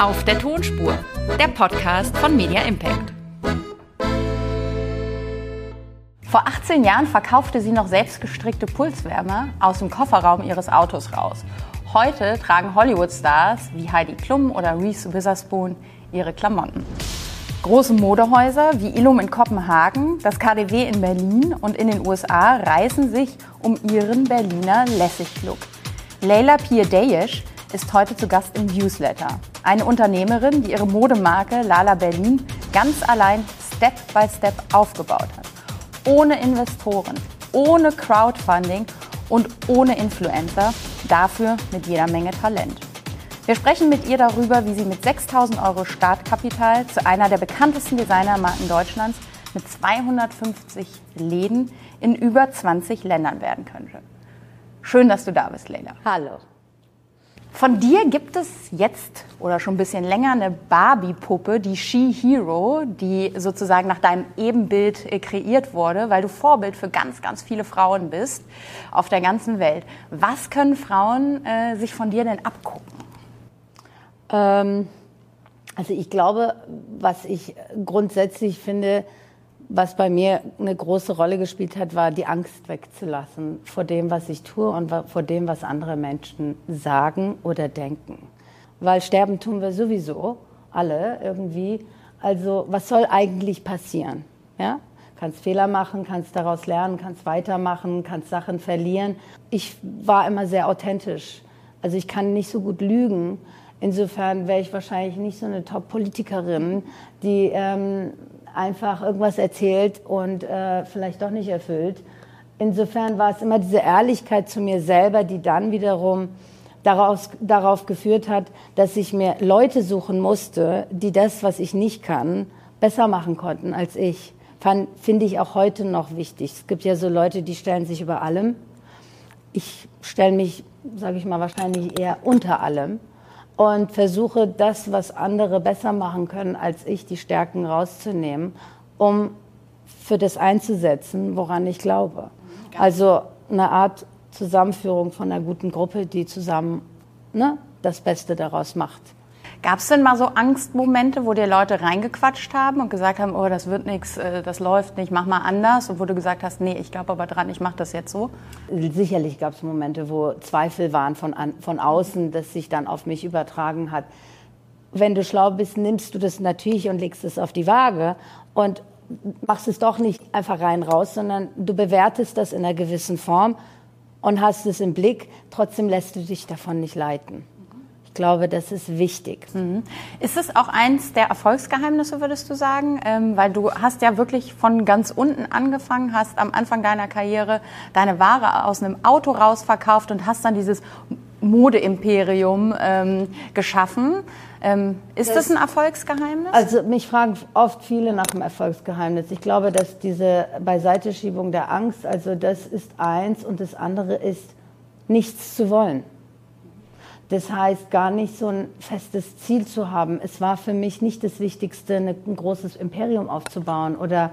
Auf der Tonspur, der Podcast von Media Impact. Vor 18 Jahren verkaufte sie noch selbstgestrickte Pulswärmer aus dem Kofferraum ihres Autos raus. Heute tragen Hollywood-Stars wie Heidi Klum oder Reese Witherspoon ihre Klamotten. Große Modehäuser wie Illum in Kopenhagen, das KDW in Berlin und in den USA reißen sich um ihren Berliner Lässig-Look. Leila Piedeyesh ist heute zu Gast im Newsletter. Eine Unternehmerin, die ihre Modemarke Lala Berlin ganz allein Step by Step aufgebaut hat. Ohne Investoren, ohne Crowdfunding und ohne Influencer, dafür mit jeder Menge Talent. Wir sprechen mit ihr darüber, wie sie mit 6000 Euro Startkapital zu einer der bekanntesten Designermarken Deutschlands mit 250 Läden in über 20 Ländern werden könnte. Schön, dass du da bist, Leila. Hallo. Von dir gibt es jetzt oder schon ein bisschen länger eine Barbie-Puppe, die She Hero, die sozusagen nach deinem Ebenbild äh, kreiert wurde, weil du Vorbild für ganz, ganz viele Frauen bist auf der ganzen Welt. Was können Frauen äh, sich von dir denn abgucken? Ähm, also ich glaube, was ich grundsätzlich finde, was bei mir eine große Rolle gespielt hat, war die Angst wegzulassen vor dem, was ich tue und vor dem, was andere Menschen sagen oder denken. Weil sterben tun wir sowieso, alle irgendwie. Also was soll eigentlich passieren? Ja? Kannst Fehler machen, kannst daraus lernen, kannst weitermachen, kannst Sachen verlieren. Ich war immer sehr authentisch. Also ich kann nicht so gut lügen. Insofern wäre ich wahrscheinlich nicht so eine Top-Politikerin, die ähm, einfach irgendwas erzählt und äh, vielleicht doch nicht erfüllt. Insofern war es immer diese Ehrlichkeit zu mir selber, die dann wiederum daraus, darauf geführt hat, dass ich mir Leute suchen musste, die das, was ich nicht kann, besser machen konnten als ich. Finde ich auch heute noch wichtig. Es gibt ja so Leute, die stellen sich über allem. Ich stelle mich, sage ich mal, wahrscheinlich eher unter allem und versuche das, was andere besser machen können als ich, die Stärken rauszunehmen, um für das einzusetzen, woran ich glaube. Also eine Art Zusammenführung von einer guten Gruppe, die zusammen ne, das Beste daraus macht. Gab es denn mal so Angstmomente, wo dir Leute reingequatscht haben und gesagt haben, oh, das wird nichts, äh, das läuft nicht, mach mal anders? Und wo du gesagt hast, nee, ich glaube aber dran, ich mache das jetzt so? Sicherlich gab es Momente, wo Zweifel waren von, von außen, das sich dann auf mich übertragen hat. Wenn du schlau bist, nimmst du das natürlich und legst es auf die Waage und machst es doch nicht einfach rein raus, sondern du bewertest das in einer gewissen Form und hast es im Blick. Trotzdem lässt du dich davon nicht leiten glaube, das ist wichtig. Mhm. Ist es auch eins der Erfolgsgeheimnisse, würdest du sagen? Ähm, weil du hast ja wirklich von ganz unten angefangen, hast am Anfang deiner Karriere deine Ware aus einem Auto rausverkauft und hast dann dieses Modeimperium ähm, geschaffen. Ähm, ist das, das, ein Erfolgsgeheimnis? Also mich fragen oft viele nach dem Erfolgsgeheimnis. Ich glaube, dass diese Beiseiteschiebung der Angst, also das ist eins und das andere ist nichts zu wollen. Das heißt, gar nicht so ein festes Ziel zu haben. Es war für mich nicht das Wichtigste, ein großes Imperium aufzubauen oder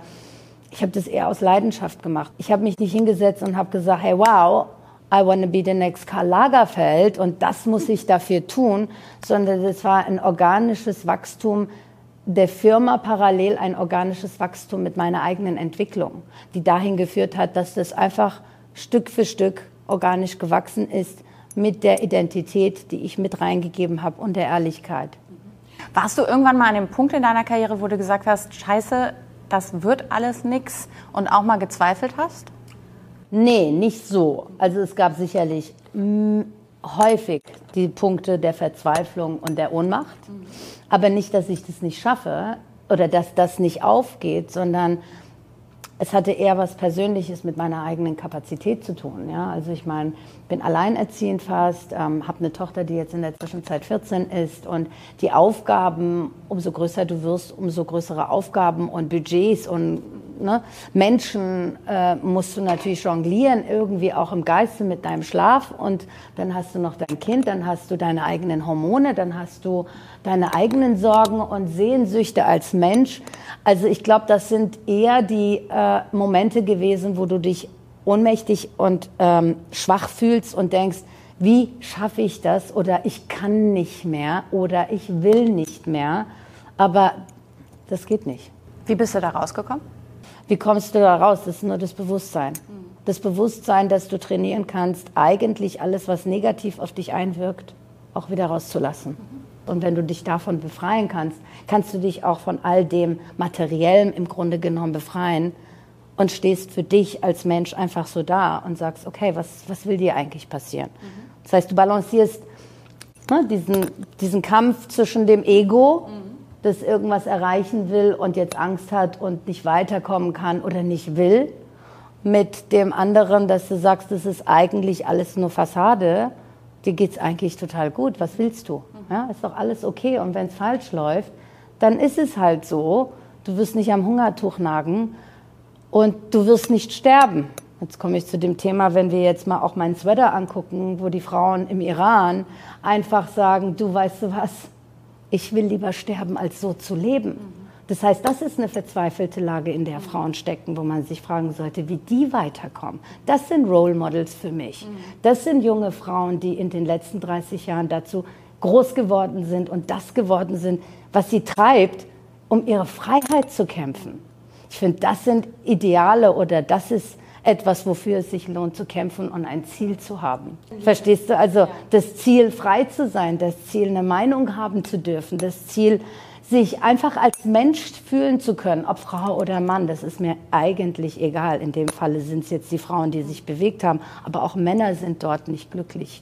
ich habe das eher aus Leidenschaft gemacht. Ich habe mich nicht hingesetzt und habe gesagt, hey, wow, I want to be the next Karl Lagerfeld und das muss ich dafür tun, sondern es war ein organisches Wachstum der Firma parallel ein organisches Wachstum mit meiner eigenen Entwicklung, die dahin geführt hat, dass das einfach Stück für Stück organisch gewachsen ist mit der Identität, die ich mit reingegeben habe und der Ehrlichkeit. Warst du irgendwann mal an dem Punkt in deiner Karriere, wo du gesagt hast, scheiße, das wird alles nix und auch mal gezweifelt hast? Nee, nicht so. Also es gab sicherlich häufig die Punkte der Verzweiflung und der Ohnmacht. Aber nicht, dass ich das nicht schaffe oder dass das nicht aufgeht, sondern es hatte eher was Persönliches mit meiner eigenen Kapazität zu tun. Ja? Also ich meine, bin alleinerziehend fast, ähm, habe eine Tochter, die jetzt in der Zwischenzeit 14 ist und die Aufgaben, umso größer du wirst, umso größere Aufgaben und Budgets und ne, Menschen äh, musst du natürlich jonglieren, irgendwie auch im Geiste mit deinem Schlaf und dann hast du noch dein Kind, dann hast du deine eigenen Hormone, dann hast du deine eigenen Sorgen und Sehnsüchte als Mensch. Also ich glaube, das sind eher die äh, Momente gewesen, wo du dich ohnmächtig und ähm, schwach fühlst und denkst, wie schaffe ich das oder ich kann nicht mehr oder ich will nicht mehr. Aber das geht nicht. Wie bist du da rausgekommen? Wie kommst du da raus? Das ist nur das Bewusstsein. Das Bewusstsein, dass du trainieren kannst, eigentlich alles, was negativ auf dich einwirkt, auch wieder rauszulassen. Und wenn du dich davon befreien kannst, kannst du dich auch von all dem Materiellen im Grunde genommen befreien und stehst für dich als Mensch einfach so da und sagst, okay, was, was will dir eigentlich passieren? Mhm. Das heißt, du balancierst ne, diesen, diesen Kampf zwischen dem Ego, mhm. Das irgendwas erreichen will und jetzt Angst hat und nicht weiterkommen kann oder nicht will, mit dem anderen, dass du sagst, das ist eigentlich alles nur Fassade, dir geht's eigentlich total gut, was willst du? Mhm. Ja, ist doch alles okay und wenn es falsch läuft, dann ist es halt so, du wirst nicht am Hungertuch nagen und du wirst nicht sterben. Jetzt komme ich zu dem Thema, wenn wir jetzt mal auch meinen Sweater angucken, wo die Frauen im Iran einfach sagen, du weißt du was, ich will lieber sterben, als so zu leben. Das heißt, das ist eine verzweifelte Lage, in der Frauen stecken, wo man sich fragen sollte, wie die weiterkommen. Das sind Role Models für mich. Das sind junge Frauen, die in den letzten 30 Jahren dazu groß geworden sind und das geworden sind, was sie treibt, um ihre Freiheit zu kämpfen. Ich finde, das sind Ideale oder das ist etwas, wofür es sich lohnt zu kämpfen und ein Ziel zu haben. Verstehst du? Also das Ziel, frei zu sein, das Ziel, eine Meinung haben zu dürfen, das Ziel, sich einfach als Mensch fühlen zu können, ob Frau oder Mann, das ist mir eigentlich egal. In dem Falle sind es jetzt die Frauen, die sich bewegt haben, aber auch Männer sind dort nicht glücklich.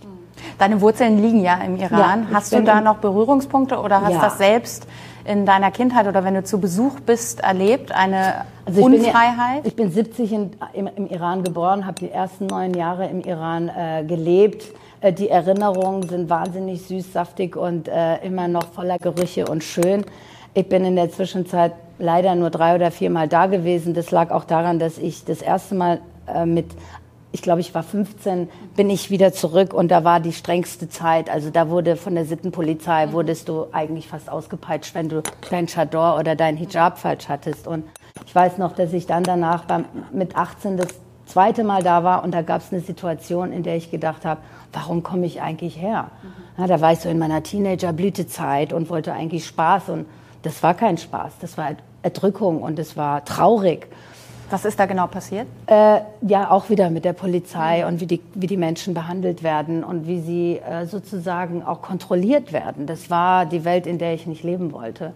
Deine Wurzeln liegen ja im Iran. Ja, hast du da noch Berührungspunkte oder hast ja. das selbst in deiner Kindheit oder wenn du zu Besuch bist erlebt, eine also ich Unfreiheit? Bin, ich bin 70 in, im, im, Iran geboren, habe die ersten neun Jahre im Iran äh, gelebt. Äh, die Erinnerungen sind wahnsinnig süß, saftig und äh, immer noch voller Gerüche und schön. Ich bin in der Zwischenzeit leider nur drei oder viermal da gewesen. Das lag auch daran, dass ich das erste Mal äh, mit ich glaube, ich war 15, bin ich wieder zurück und da war die strengste Zeit. Also da wurde von der Sittenpolizei, wurdest du eigentlich fast ausgepeitscht, wenn du dein Chador oder dein Hijab falsch hattest. Und ich weiß noch, dass ich dann danach beim, mit 18 das zweite Mal da war und da gab es eine Situation, in der ich gedacht habe, warum komme ich eigentlich her? Ja, da war ich so in meiner Teenager-Blütezeit und wollte eigentlich Spaß und das war kein Spaß, das war Erdrückung und es war traurig. Was ist da genau passiert? Äh, ja, auch wieder mit der Polizei und wie die, wie die Menschen behandelt werden und wie sie äh, sozusagen auch kontrolliert werden. Das war die Welt, in der ich nicht leben wollte.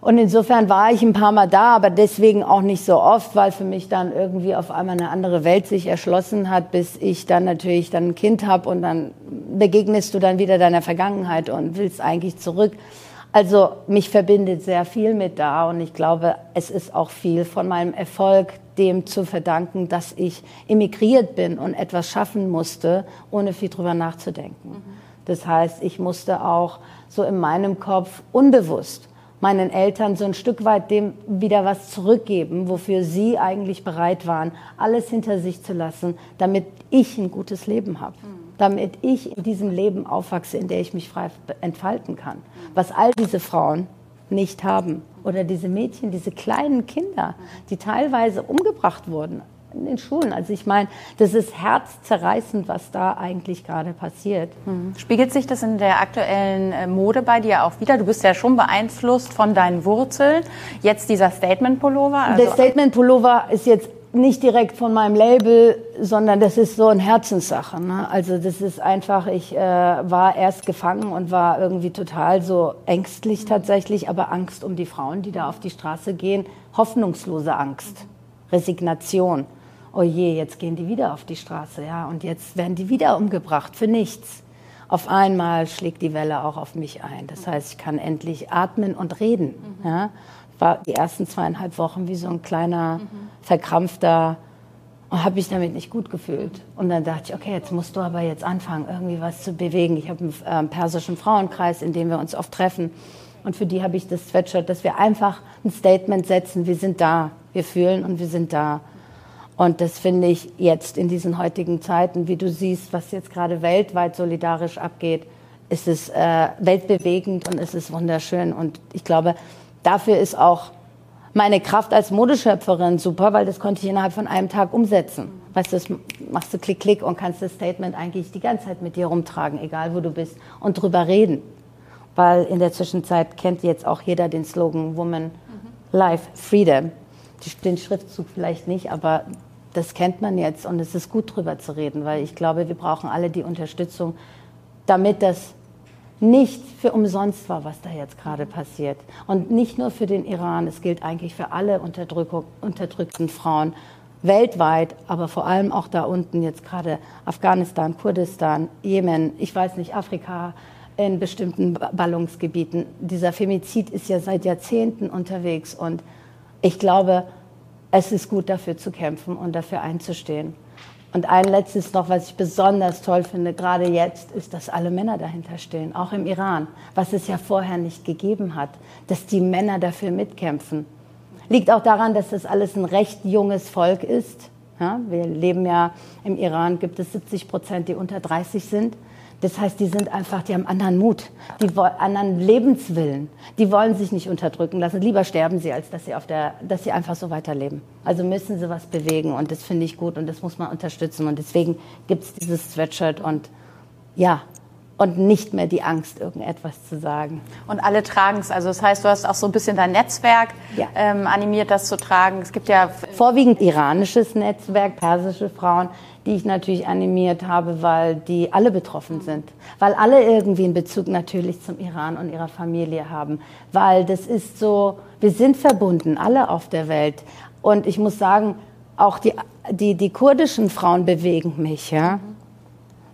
Und insofern war ich ein paar Mal da, aber deswegen auch nicht so oft, weil für mich dann irgendwie auf einmal eine andere Welt sich erschlossen hat, bis ich dann natürlich dann ein Kind habe und dann begegnest du dann wieder deiner Vergangenheit und willst eigentlich zurück. Also mich verbindet sehr viel mit da und ich glaube, es ist auch viel von meinem Erfolg dem zu verdanken, dass ich emigriert bin und etwas schaffen musste, ohne viel drüber nachzudenken. Mhm. Das heißt, ich musste auch so in meinem Kopf unbewusst meinen Eltern so ein Stück weit dem wieder was zurückgeben, wofür sie eigentlich bereit waren, alles hinter sich zu lassen, damit ich ein gutes Leben habe. Mhm damit ich in diesem Leben aufwachse, in der ich mich frei entfalten kann. Was all diese Frauen nicht haben. Oder diese Mädchen, diese kleinen Kinder, die teilweise umgebracht wurden in den Schulen. Also ich meine, das ist herzzerreißend, was da eigentlich gerade passiert. Mhm. Spiegelt sich das in der aktuellen äh, Mode bei dir auch wieder? Du bist ja schon beeinflusst von deinen Wurzeln. Jetzt dieser Statement-Pullover. Also der Statement-Pullover ist jetzt nicht direkt von meinem Label, sondern das ist so eine Herzenssache. Ne? Also das ist einfach, ich äh, war erst gefangen und war irgendwie total so ängstlich tatsächlich, aber Angst um die Frauen, die da auf die Straße gehen, hoffnungslose Angst, Resignation. Oh je, jetzt gehen die wieder auf die Straße, ja, und jetzt werden die wieder umgebracht für nichts. Auf einmal schlägt die Welle auch auf mich ein. Das heißt, ich kann endlich atmen und reden. Ja? War die ersten zweieinhalb Wochen wie so ein kleiner, mhm. verkrampfter und habe mich damit nicht gut gefühlt. Und dann dachte ich, okay, jetzt musst du aber jetzt anfangen, irgendwie was zu bewegen. Ich habe einen äh, persischen Frauenkreis, in dem wir uns oft treffen. Und für die habe ich das Sweatshirt, dass wir einfach ein Statement setzen, wir sind da, wir fühlen und wir sind da. Und das finde ich jetzt in diesen heutigen Zeiten, wie du siehst, was jetzt gerade weltweit solidarisch abgeht, ist es äh, weltbewegend und es ist wunderschön. Und ich glaube, dafür ist auch meine Kraft als Modeschöpferin super, weil das konnte ich innerhalb von einem Tag umsetzen. Weißt du, das machst du klick, klick und kannst das Statement eigentlich die ganze Zeit mit dir rumtragen, egal wo du bist, und drüber reden. Weil in der Zwischenzeit kennt jetzt auch jeder den Slogan Woman Life Freedom. Den Schriftzug vielleicht nicht, aber das kennt man jetzt und es ist gut drüber zu reden, weil ich glaube, wir brauchen alle die Unterstützung, damit das nicht für umsonst war, was da jetzt gerade passiert. Und nicht nur für den Iran, es gilt eigentlich für alle unterdrückten Frauen weltweit, aber vor allem auch da unten jetzt gerade Afghanistan, Kurdistan, Jemen, ich weiß nicht, Afrika, in bestimmten Ballungsgebieten. Dieser Femizid ist ja seit Jahrzehnten unterwegs und ich glaube, es ist gut dafür zu kämpfen und dafür einzustehen. Und ein letztes noch, was ich besonders toll finde, gerade jetzt, ist, dass alle Männer dahinter stehen, auch im Iran, was es ja vorher nicht gegeben hat, dass die Männer dafür mitkämpfen. Liegt auch daran, dass das alles ein recht junges Volk ist. Ja, wir leben ja im Iran, gibt es 70 Prozent, die unter 30 sind. Das heißt, die sind einfach, die haben anderen Mut, die wollen anderen Lebenswillen. Die wollen sich nicht unterdrücken lassen. Lieber sterben sie, als dass sie, auf der, dass sie einfach so weiterleben. Also müssen sie was bewegen und das finde ich gut und das muss man unterstützen. Und deswegen gibt es dieses Sweatshirt und ja, und nicht mehr die Angst, irgendetwas zu sagen. Und alle tragen es. Also das heißt, du hast auch so ein bisschen dein Netzwerk ja. ähm, animiert, das zu tragen. Es gibt ja vorwiegend iranisches Netzwerk, persische Frauen, die ich natürlich animiert habe, weil die alle betroffen sind, weil alle irgendwie einen Bezug natürlich zum Iran und ihrer Familie haben, weil das ist so, wir sind verbunden, alle auf der Welt. Und ich muss sagen, auch die, die, die kurdischen Frauen bewegen mich, ja.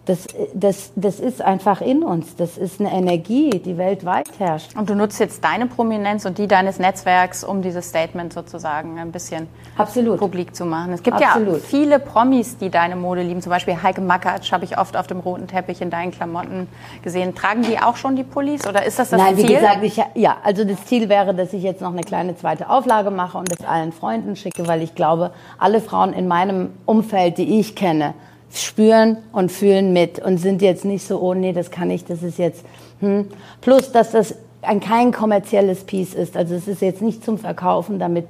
Das, das, das ist einfach in uns. Das ist eine Energie, die weltweit herrscht. Und du nutzt jetzt deine Prominenz und die deines Netzwerks, um dieses Statement sozusagen ein bisschen Absolut. publik zu machen. Es gibt Absolut. ja viele Promis, die deine Mode lieben. Zum Beispiel Heike Makatsch habe ich oft auf dem roten Teppich in deinen Klamotten gesehen. Tragen die auch schon die Pullis oder ist das das Nein, Ziel? Nein, wie gesagt, ich, ja, also das Ziel wäre, dass ich jetzt noch eine kleine zweite Auflage mache und das allen Freunden schicke, weil ich glaube, alle Frauen in meinem Umfeld, die ich kenne, spüren und fühlen mit und sind jetzt nicht so, oh nee, das kann ich, das ist jetzt, hm. Plus, dass das ein kein kommerzielles Piece ist. Also es ist jetzt nicht zum Verkaufen, damit,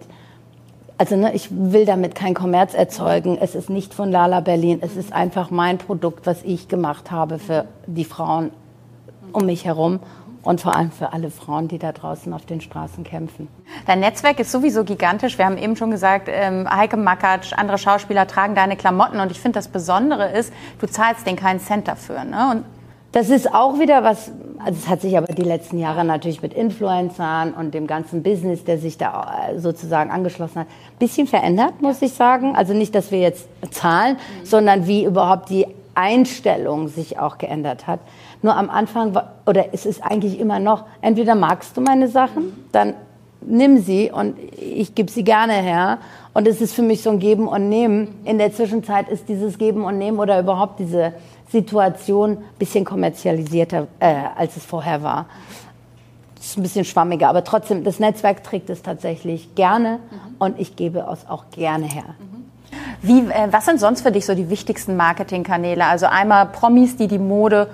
also ne, ich will damit kein Kommerz erzeugen. Es ist nicht von Lala Berlin. Es ist einfach mein Produkt, was ich gemacht habe für die Frauen um mich herum und vor allem für alle Frauen, die da draußen auf den Straßen kämpfen. Dein Netzwerk ist sowieso gigantisch. Wir haben eben schon gesagt, ähm, Heike Makatsch, andere Schauspieler tragen deine Klamotten und ich finde das Besondere ist, du zahlst denen keinen Cent dafür. Ne? Und das ist auch wieder was, also es hat sich aber die letzten Jahre natürlich mit Influencern und dem ganzen Business, der sich da äh, sozusagen angeschlossen hat, ein bisschen verändert, muss ich sagen. Also nicht, dass wir jetzt zahlen, mhm. sondern wie überhaupt die Einstellung sich auch geändert hat. Nur am Anfang, oder es ist eigentlich immer noch, entweder magst du meine Sachen, dann nimm sie und ich gebe sie gerne her. Und es ist für mich so ein Geben und Nehmen. In der Zwischenzeit ist dieses Geben und Nehmen oder überhaupt diese Situation ein bisschen kommerzialisierter, äh, als es vorher war. Das ist ein bisschen schwammiger, aber trotzdem, das Netzwerk trägt es tatsächlich gerne mhm. und ich gebe es auch gerne her. Mhm. Wie, äh, was sind sonst für dich so die wichtigsten Marketingkanäle? Also einmal Promis, die die Mode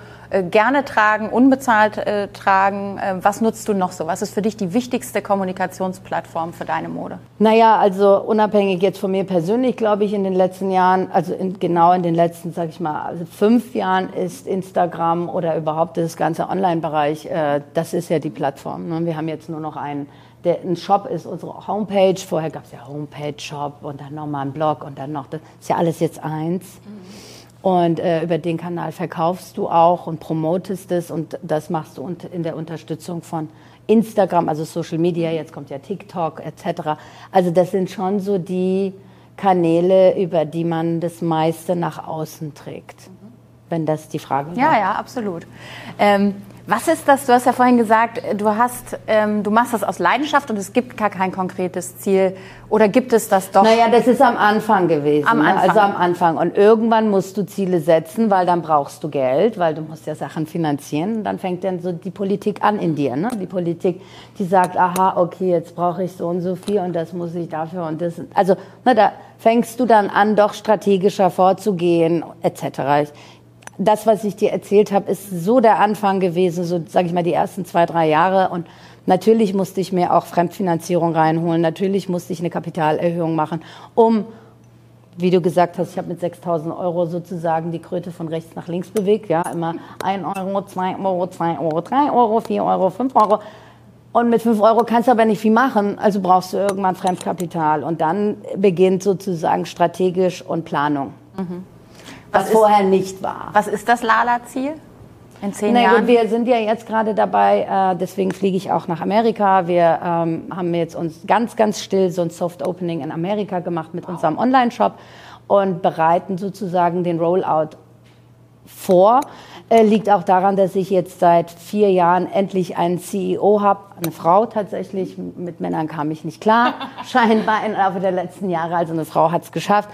gerne tragen, unbezahlt äh, tragen. Äh, was nutzt du noch so? Was ist für dich die wichtigste Kommunikationsplattform für deine Mode? Naja, also unabhängig jetzt von mir persönlich, glaube ich, in den letzten Jahren, also in, genau in den letzten, sage ich mal, also fünf Jahren ist Instagram oder überhaupt das ganze Online-Bereich, äh, das ist ja die Plattform. Ne? Wir haben jetzt nur noch einen der ein Shop ist, unsere Homepage. Vorher gab es ja Homepage, Shop und dann nochmal ein Blog und dann noch, das ist ja alles jetzt eins. Mhm. Und äh, über den Kanal verkaufst du auch und promotest es und das machst du in der Unterstützung von Instagram, also Social Media, jetzt kommt ja TikTok etc. Also das sind schon so die Kanäle, über die man das meiste nach außen trägt, mhm. wenn das die Frage ist. Ja, ja, absolut. Ähm, was ist das? Du hast ja vorhin gesagt, du hast, ähm, du machst das aus Leidenschaft und es gibt gar kein konkretes Ziel. Oder gibt es das doch? Naja, das ist am Anfang gewesen. Am ne? Anfang. Also am Anfang. Und irgendwann musst du Ziele setzen, weil dann brauchst du Geld, weil du musst ja Sachen finanzieren. Und dann fängt dann so die Politik an in dir. Ne? Die Politik, die sagt, aha, okay, jetzt brauche ich so und so viel und das muss ich dafür und das. Also ne, da fängst du dann an, doch strategischer vorzugehen, etc das, was ich dir erzählt habe, ist so der Anfang gewesen, so sage ich mal die ersten zwei, drei Jahre. Und Natürlich musste ich mir auch Fremdfinanzierung reinholen. Natürlich musste ich eine Kapitalerhöhung machen, um, wie du gesagt hast, ich habe mit 6.000 Euro sozusagen die Kröte von rechts nach links bewegt. Ja, immer 1 Euro, 2 Euro, 2 Euro, 3 Euro, 4 Euro, 5 Euro. Und mit 5 Euro kannst du aber nicht viel machen, also brauchst du irgendwann Fremdkapital. Und dann beginnt sozusagen strategisch und Planung. Mhm. Was, was vorher nicht war. Was ist das Lala-Ziel? In zehn naja, Jahren? Gut, wir sind ja jetzt gerade dabei, äh, deswegen fliege ich auch nach Amerika. Wir ähm, haben jetzt uns ganz, ganz still so ein Soft Opening in Amerika gemacht mit wow. unserem Online-Shop und bereiten sozusagen den Rollout vor. Äh, liegt auch daran, dass ich jetzt seit vier Jahren endlich einen CEO habe, eine Frau tatsächlich. Mit Männern kam ich nicht klar, scheinbar im Laufe der letzten Jahre. Also eine Frau hat es geschafft.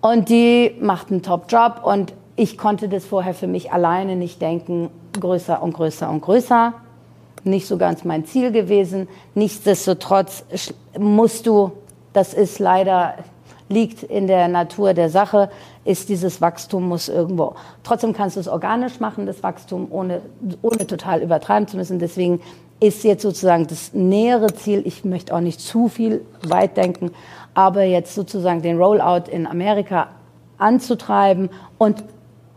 Und die macht einen Top-Job und ich konnte das vorher für mich alleine nicht denken, größer und größer und größer. Nicht so ganz mein Ziel gewesen. Nichtsdestotrotz musst du, das ist leider, liegt in der Natur der Sache, ist dieses Wachstum muss irgendwo. Trotzdem kannst du es organisch machen, das Wachstum, ohne, ohne total übertreiben zu müssen. Deswegen ist jetzt sozusagen das nähere Ziel, ich möchte auch nicht zu viel weit denken, aber jetzt sozusagen den Rollout in Amerika anzutreiben und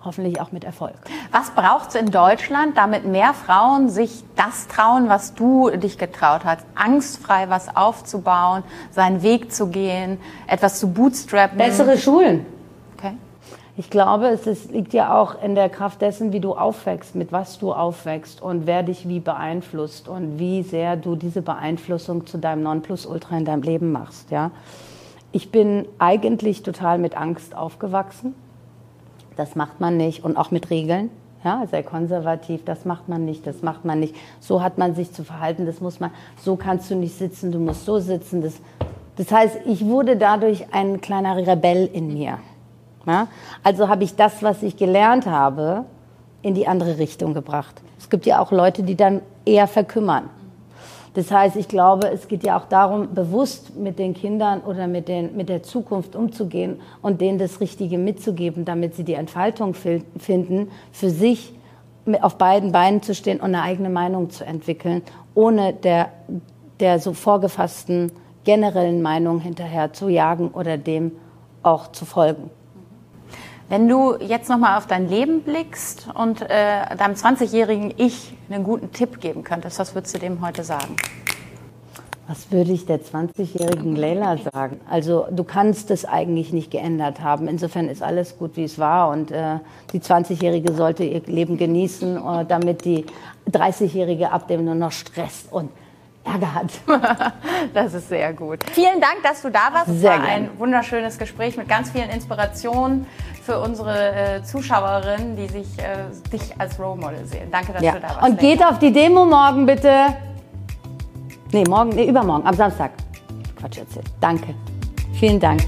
hoffentlich auch mit Erfolg. Was braucht es in Deutschland, damit mehr Frauen sich das trauen, was du dich getraut hast? Angstfrei was aufzubauen, seinen Weg zu gehen, etwas zu bootstrappen? Bessere Schulen. Ich glaube, es ist, liegt ja auch in der Kraft dessen, wie du aufwächst, mit was du aufwächst und wer dich wie beeinflusst und wie sehr du diese Beeinflussung zu deinem Nonplusultra in deinem Leben machst. Ja? Ich bin eigentlich total mit Angst aufgewachsen das macht man nicht. Und auch mit Regeln, ja, sehr konservativ, das macht man nicht, das macht man nicht. So hat man sich zu verhalten, das muss man, so kannst du nicht sitzen, du musst so sitzen. Das, das heißt, ich wurde dadurch ein kleiner Rebell in mir. Ja? Also habe ich das, was ich gelernt habe, in die andere Richtung gebracht. Es gibt ja auch Leute, die dann eher verkümmern. Das heißt, ich glaube, es geht ja auch darum, bewusst mit den Kindern oder mit, den, mit der Zukunft umzugehen und denen das Richtige mitzugeben, damit sie die Entfaltung finden, für sich auf beiden Beinen zu stehen und eine eigene Meinung zu entwickeln, ohne der, der so vorgefassten generellen Meinung hinterher zu jagen oder dem auch zu folgen. Wenn du jetzt nochmal auf dein Leben blickst und äh, deinem 20-jährigen Ich einen guten Tipp geben könntest, was würdest du dem heute sagen? Was würde ich der 20-jährigen Leila sagen? Also du kannst es eigentlich nicht geändert haben. Insofern ist alles gut, wie es war. Und äh, die 20-jährige sollte ihr Leben genießen, äh, damit die 30-jährige ab dem nur noch stresst und Ärger hat. das ist sehr gut. Vielen Dank, dass du da warst. Es war ein wunderschönes Gespräch mit ganz vielen Inspirationen für unsere äh, Zuschauerinnen, die sich äh, dich als Role Model sehen. Danke, dass ja. du da warst. Und geht auf die Demo morgen bitte. Nee, morgen, nee, übermorgen, am Samstag. Quatsch erzählt. Danke. Vielen Dank.